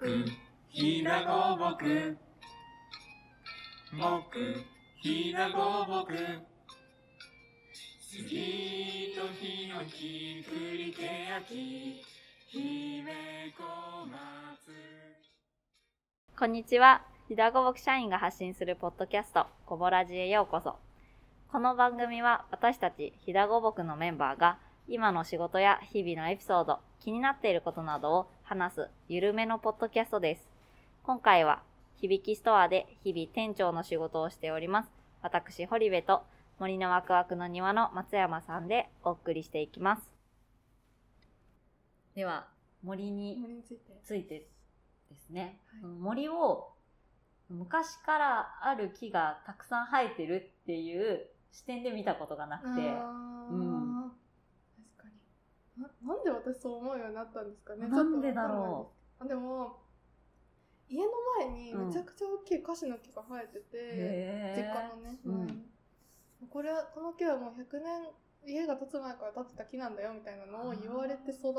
木ひなごぼくもくひなごぼく杉とヒノキ栗けやき姫小松こんにちは。ひだごぼく社員が発信するポッドキャスト、こぼらじへようこそ。この番組は私たちひだごぼくのメンバーが今の仕事や日々のエピソード、気になっていることなどを話すゆるめのポッドキャストです。今回は響きストアで日々店長の仕事をしております。私、堀部と森のワクワクの庭の松山さんでお送りしていきます。では、森について。ですね、はい森を昔からある木がたくさん生えてるっていう視点で見たことがなくて、あーうん確かにな。なんで私そう思うようになったんですかね。なんでだろう。あでも家の前にめちゃくちゃ大きいカシの木が生えてて、へ実家のね、うんこれはこの木はもう100年家が建つ前から建ってた木なんだよみたいなのを言われて育っ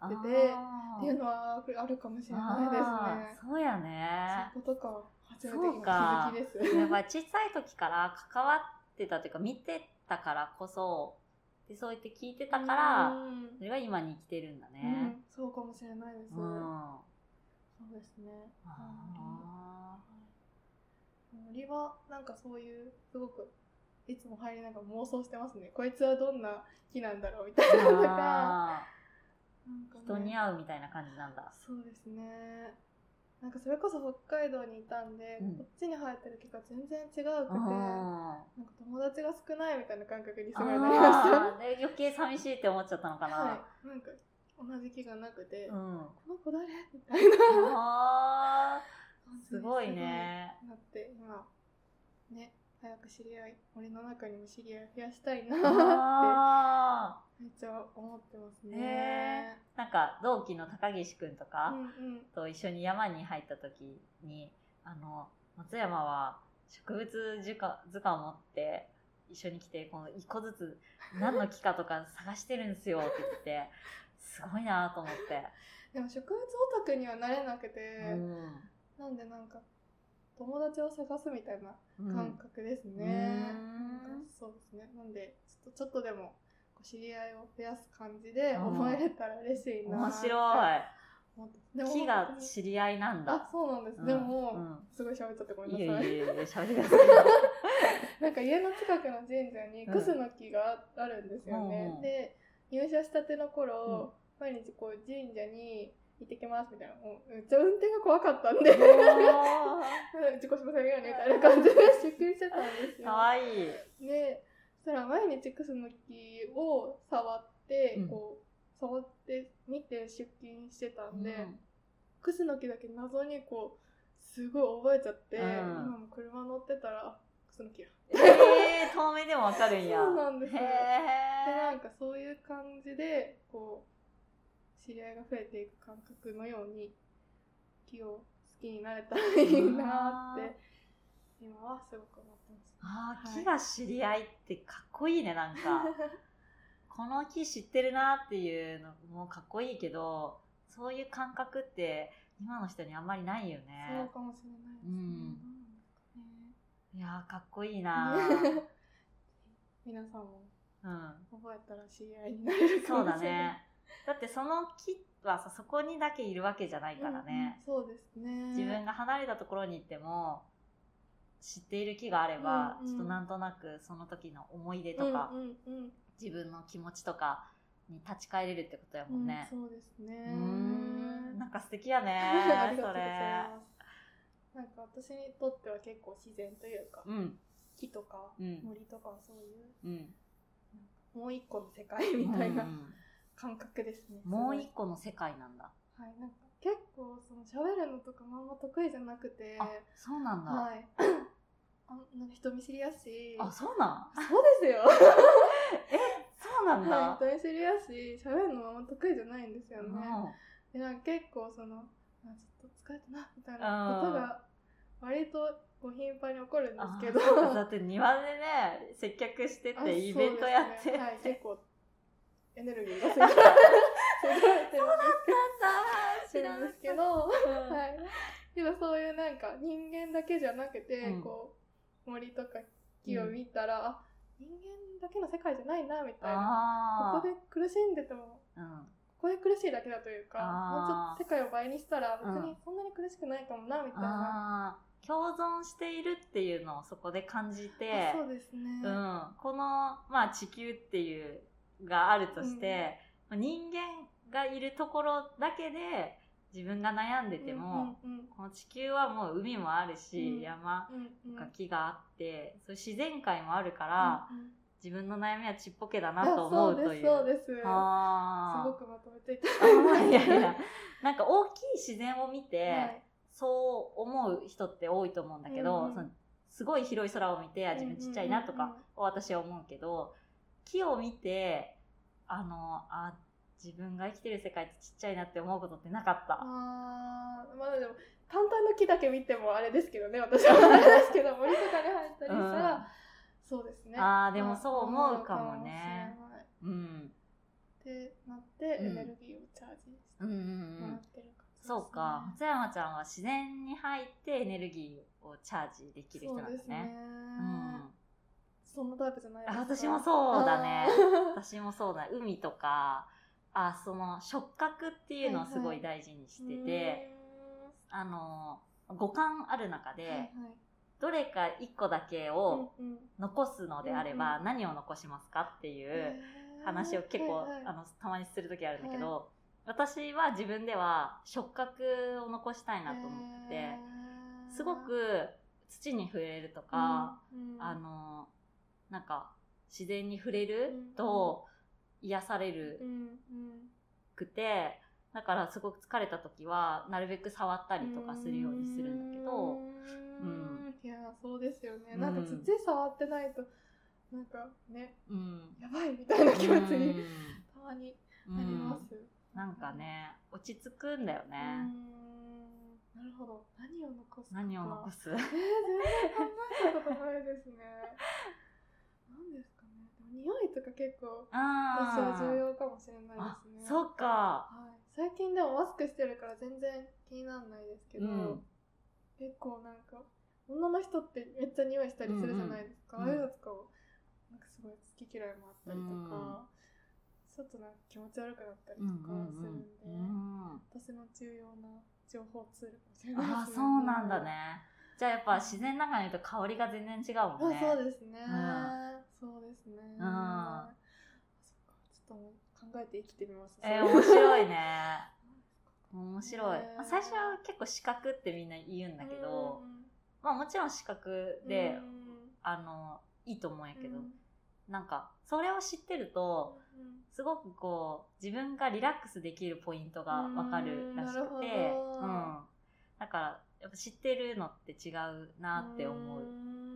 あててーていうのはあるかもしれないですね。そうやねそういうことか。初めて気づきです。やっぱり小さい時から関わってたというか見てたからこそでそう言って聞いてたから、うんそれが今に生きてるんだうねん、そうかもしれないです。うん、そうですね。あ森はなんかそういうすごくいつも入りながら妄想してますね。こいつはどんな木なんだろうみたいなのが。あなんかねー人に合うみたいな感じなんだそうですね。なんかそれこそ北海道にいたんで、うん。こっちに生えてる木が全然違うくて、うんなんか友達が少ないみたいな感覚にすごいなりました。余計寂しいって思っちゃったのかな、はい。なんか同じ木がなくて、うん。この子誰？みたいな。すごいね。なって今ね早く知り合い森の中にも知り合い増やしたいなっあてめっちゃ思ってますーね。ねーなんか同期の高岸くんとかうんうんと一緒に山に入った時にあの松山は植物図鑑図鑑を持って一緒に来てこの一個ずつ何の木かとか探してるんですよって言ってすごいなと思って、でも植物オタクにはなれなくて、うんなんでなんか友達を探すみたいなうん感覚ですね。うんそうですね。なんでちょっとちょっとでも知り合いを増やす感じでうん。思えれたら嬉しいな。面白い。木が知り合いなんあだそうなんです。うん。でも、うん。すごい喋っちゃってごめんいなさい。えいえいえ 喋ってくださいなんか家の近くの神社にうん。クスの木があるんですよね。うんうん。で入社したての頃、毎日こう神社に行ってきますみたいな。もうめっちゃ運転が怖かったんで。自己紹介ようにみたいな感じで出勤してたんですよ。かわいい。でそしたら毎日クスの木を触って、うん。こう触って見て出勤してたんで、うん。クスの木だけ謎にこうすごい覚えちゃって、うん。今も車乗ってたらあクスの木や。えー、遠目でもわかるんや。そうなんですへでなえんかそういう感じでこう知り合いが増えていく感覚のように木を好きになれたらいいなって今はすごく思ってます。あーはい。木が知り合いってかっこいいねなんか。この木知ってるなっていうのもかっこいいけどそういう感覚って今の人にあんまりないよそうねかもしれないですね。うん。ね。いやーかっこいいな。皆さんもうん。覚えたら知り合いになれるかそうもしれない。だね。だってその木はさそこにだけいるわけじゃないからね、うんうんそうですね。自分が離れたところに行っても知っている木があれば、ちょっとなんとなくその時の思い出とか、自分の気持ちとかに立ち返れるってことやもんね、うんそうですね。なんか素敵やね ありがとうそれございます。なんか私にとっては結構自然というか、うん。木とかうん。森とかはそういううん。もう一個の世界みたいなうん。感覚ですね。もうす一個の世界なんだ。はい、なんか結構その喋るのとかもあんま得意じゃなくて、あそうなんだ、はい。あなんか人見知りやし、あそうなん？そうですよ。そうなんだ、はい、人見知りやし、喋るのもあんま得意じゃないんですよね。うん。でなんか結構そのあちょっと疲れたなみたいなことが割とこう頻繁に起こるんですけど。だって庭でね接客してあてイベントやってね。はい、結構エネルギーがすぎて すごいて。るんです知らなるんですけど、はい。けどそういうなんか人間だけじゃなくて、うん。こう森とか木を見たら、あ人間だけの世界じゃないなみたいな。あここで苦しんでてもーうん。ここで苦しいだけだというか、もうちょっと世界を倍にしたら別うん。にそんなに苦しくないかもなみたいな。共存しているっていうのをそこで感じてあそうですね。うん、この、まあ、地球っていうがあるとして、まあ人間がいるところだけで自分が悩んでても、うんうんこの地球はもう海もあるし、うん。山うんうん。とか木があって、そういう自然界もあるから、うんうん。自分の悩みはちっぽけだあなと思うという。そうですそうです。すごくまとめていたいいやいや、なんか大きい自然を見て、はい。そう思う人って多いと思うんだけど、うんうん。そのすごい広い空を見て、あ自分ちっちゃいなとかを私は思うけど、木を見て、あの、あ、自分が生きてる世界ってちっちゃいなって思うことってなかった。あーまあでも単体の木だけ見てもあれですけどね私は あれですけど森とかに入ったりしたら、そうですねあーでもそう思うかもね思うん。ってなってうんエネルギーをチャージしてうんうんうもらっん。てるそうか。松山ちゃんは自然に入ってエネルギーをチャージできる人なんですねね。うん。そんなタイプじゃない私もそうだね 私もそうだ。海とか、あ、その触覚っていうのをすごい大事にしてて、あの、五感ある中で、はいはい。どれか一個だけを残すのであれば、うん何を残しますかっていう話を結構、はいはい。あのたまにする時あるんだけど、私は自分では触覚を残したいなと思ってへー。すごく土に触れるとか、あのなんか自然に触れると癒される。くて、だからすごく疲れた時はなるべく触ったりとかするようにするんだけど、うーん。いやそうですよね、うん。なんか土触ってないとなんかねうん、やばいみたいな気持ちにうん。たまにうなりまん。す、なんかね落ち着くんだよね、ん。なるほど。何を残すか。何を残す？えー、全然考えたことないですね 匂いとか結構私はあ重要かもしれないあですね。そっか。はい、最近でもマスクしてるから全然気にならないですけど、うん。結構なんか女の人ってめっちゃ匂いしたりするじゃないですか、うん。ああいうのとかをなんかすごい好き嫌いもあったりとか、ちょっとなんか気持ち悪くなったりとかするんで、うんうん私の重要な情報ツールかもしれないああですね。そうなんだねじゃあやっぱ自然の中にいると香りが全然違うあもんね。そうですね、ん。そうですね、ん。あそっかちょっと考えて生きてみます。えー、面白いね。面白い、ねまあ最初は結構視覚ってみんな言うんだけど、うん。まあもちろん視覚で、うん。あのいいと思うんやけど、うん。なんかそれを知ってるとうんすごくこう自分がリラックスできるポイントがわかるらしくてうん、だからやっぱ知ってるのって違うなって思う、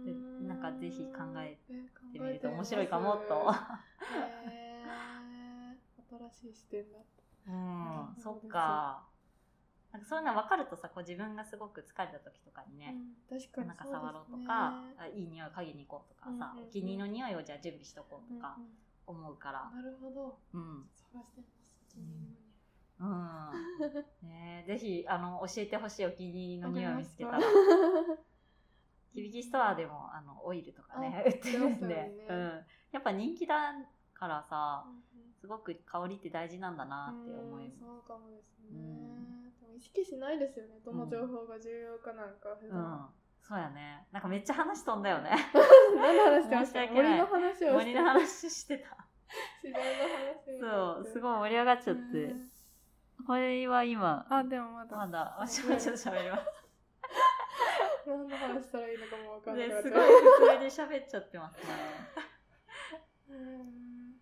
でなんかぜひ考ええてみると面白いかもと、新しい視点だうん、そっか。なんかそういうの分かるとさこう自分がすごく疲れた時とかにね、うん確かになんか触ろうとか、あいい匂い嗅ぎに行こうとかさ、うんうんうん。お気に入りの匂いをじゃあ準備しとこうとかうんうん思うから、なるほど。うん、探してます。お気に入りのうん。ねえぜひ、あの、教えてほしいお気に入りの匂いを見つけたら。響きストアでも、あの、オイルとかね、あ売ってるんで、よね。うん。やっぱ人気だからさ、うんすごく香りって大事なんだなって思いうんそうかもですね、意識しないですよね。どの情報が重要かなんか普うん。段、。そうやね。なんかめっちゃ話飛んだよね。何の話してました？森の話をして。森の話してた。自然の話そう、すいごい盛り上がっちゃって。これは今、あでもまだ。まだ、あ、ちょっと喋ります。何の話したらいいのかもわかんなくなっですごい。普通に喋っちゃってますね。うん。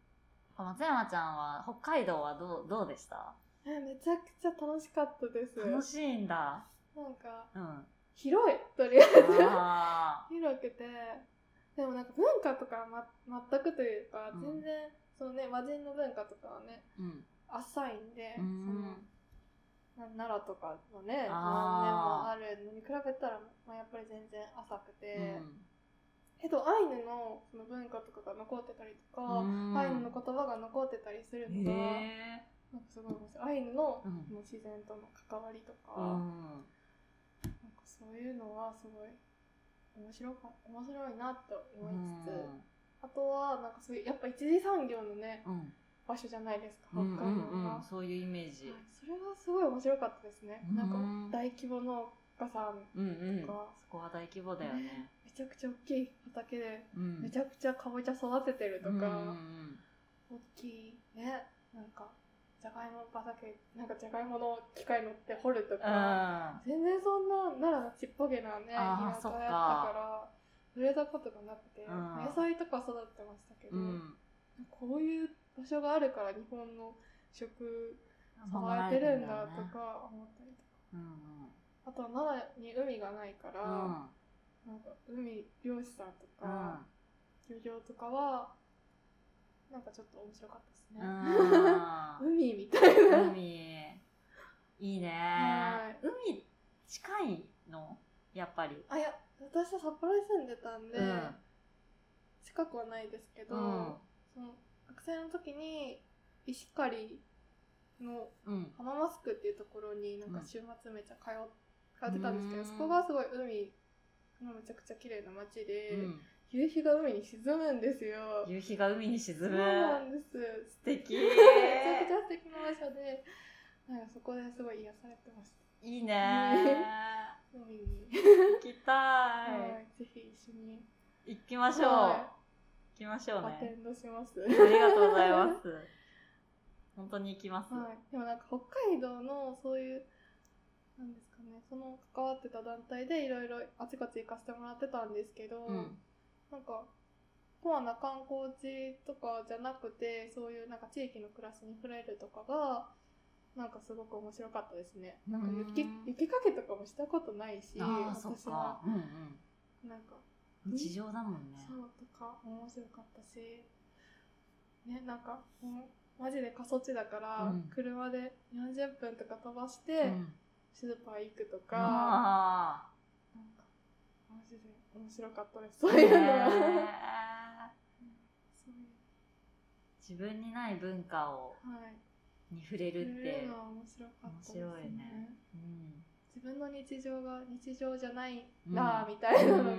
松山ちゃんは北海道はどうどうでした？えめちゃくちゃ楽しかったです。楽しいんだ。なんかうん。広いとりあえず。あ 広くて。でもなんか文化とかは、ま、全くというか、うん。全然そのね和人の文化とかはねーうん。浅いんで、うん。そのな奈良とかのね何年もあるのに比べたら、まあ、やっぱり全然浅くて、うん。けどアイヌのその文化とかが残ってたりとか、うん。アイヌの言葉が残ってたりするのが、へなんかすごいイヌの,、うん。その自然との関わりとか、うん。なんかそういうのはすごい面白か面白いなと思いつつ、あとはなんかそういうやっぱ一次産業のねうん場所じゃないですか北うん海道が、うん。うんそういうイメージ。はいそれがすごい面白かったですね、うん。なんか大規模農家さんうんうん。とか、そこは大規模だよね。めちゃくちゃ大きい畑でうん。めちゃくちゃかぼちゃ育ててるとか、うんうん大きいね。なんかじゃがいも畑なんかじゃがいもの機械乗って掘るとうん。か、全然そんな奈良のちっぽけなね田舎やったから触れたことがなくて、うん。野菜とか育ててましたけど、うんこういう場所があるから日本の食守栄えてるるんだとか。思ったりとか。うんあとは奈良に海がないから、うん。なんか海漁師さんとうんか、漁業とかはなんかちょっと面白かったですね、うん。海みたいな、海。いいね。はい。海近いの？やっぱり。あいや私は札幌に住んでたんで、うん。近くはないですけど、うんその学生の時に石狩のうん浜マスクっていうところになんか週末めっちゃ通ってたんですけど、うんそこがすごい海のめちゃくちゃ綺麗な街で、うん夕日が海に沈むんですよ。夕日が海に沈そうむなんです。素敵めちゃくちゃ素敵な場所で、なんかそこですごい癒されてました。いいね海に。行きたはいい。ぜひ一緒に行きましょうは行きましょうアテねンドします。ありがとうございます。本当に行きます。はい、でもなんか北海道のそういうなんですかねその関わってた団体でいろいろあちこち行かせてもらってたんですけど、うん。なんかコアな観光地とかじゃなくてそういうなんか地域の暮らしに触れるとかがなんかすごく面白かったですね。なんか雪うん雪かけとかもしたことないし私は。かうんうん。なんか日常だもんね。そうとか面白かったし。ねなんかマジで過疎地だから、うん。車で40分とか飛ばしうてん。スーパー行くとか、あなんかマジで面白かったです。そういうの自分にない文化をはい。に触れるってうのは面白かったですね。面白いね。うん。自分の日常が日常じゃないなあみたいなのがめっ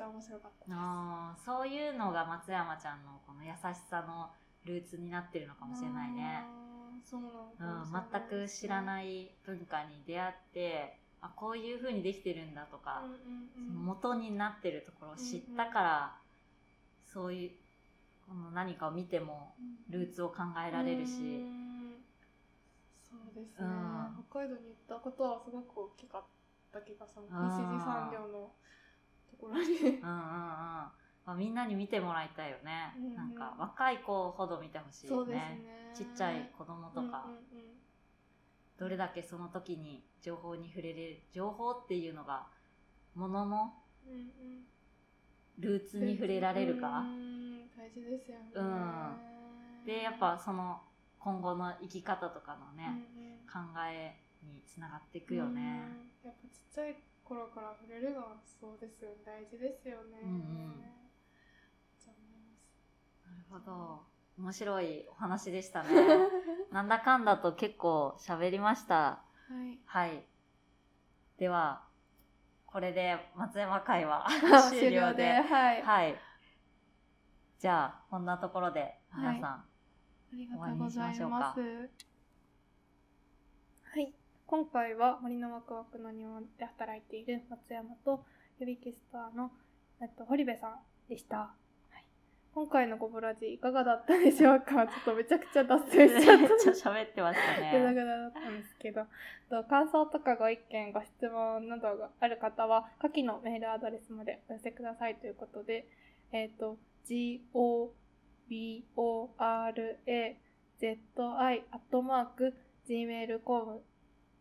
ちゃ面白かったです、あーそういうのが松山ちゃんのこの優しさのルーツになってるのかもしれないね、そうなのうん、全く知らいない文化に出会ってあこういう風にできてるんだとか、うんうんうん。その元になってるところを知ったから、そういうこの何かを見てもルーツを考えられるし、うーん。そうですね、うん。北海道に行ったことはすごく大きかった気がする。西次産業のうんうんうん。まあ、みんなに見てもらいたいよね、うんうん。なんか若い子ほど見てほしいよね。ね。ちっちゃい子供とか、うんうんうん。どれだけその時に情報に触れれる情報っていうのがもののうんうん。ルーツに触れられるか？う、ん大事ですよね、うん。でやっぱその今後の生き方とかのうんね、考えにつながっていくよね、うん。やっぱちっちゃい頃から触れるのはそうですよね。大事ですよね、うんうん。なるほど。面白いお話でしたね。なんだかんだと結構喋りました。はい。はい。ではこれで松山会は 終了で。はい、はい。じゃあこんなところで皆さん、ありがとうございま。終わりはい。今回は森のワクワクの庭で働いている松山と指キスターの、えっと、堀部さんでした。はい、今回のゴブラジいかがだったでしょうか？ちょっとめちゃくちゃ脱線しちゃっめた。っちゃ喋ってましたぐだねぐだだったんですけど、と感想とかご意見、ご質問などがある方は、下記のメールアドレスまでお寄せくださいということで、えっ、と、gobora,zi, アットマーク、gmail.com、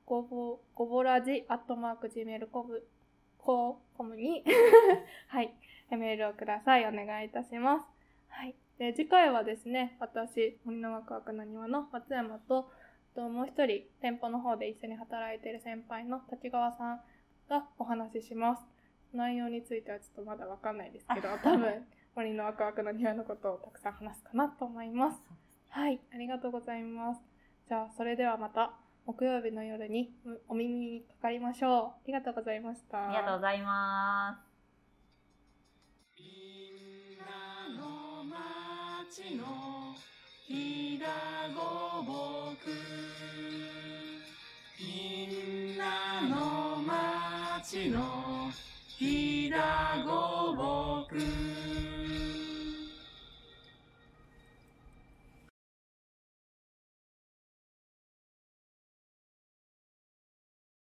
ごぼ、ごぼらじ、アットマーク、gmail.com、コムに、はい、メールをください。お願いいたします。はい。で、次回はですね、私、森のワクワクの庭の松山と、ともう一人、店舗の方で一緒に働いている先輩の立川さんがお話しします。内容についてはちょっとまだわかんないですけど、多分、森のワクワクの庭のことをたくさん話すかなと思います。はい、ありがとうございます。じゃあ、それではまた木曜日の夜にお耳にかかりましょう。ありがとうございました。ありがとうございます。みんなの町のひだごぼくみんなの町のひだ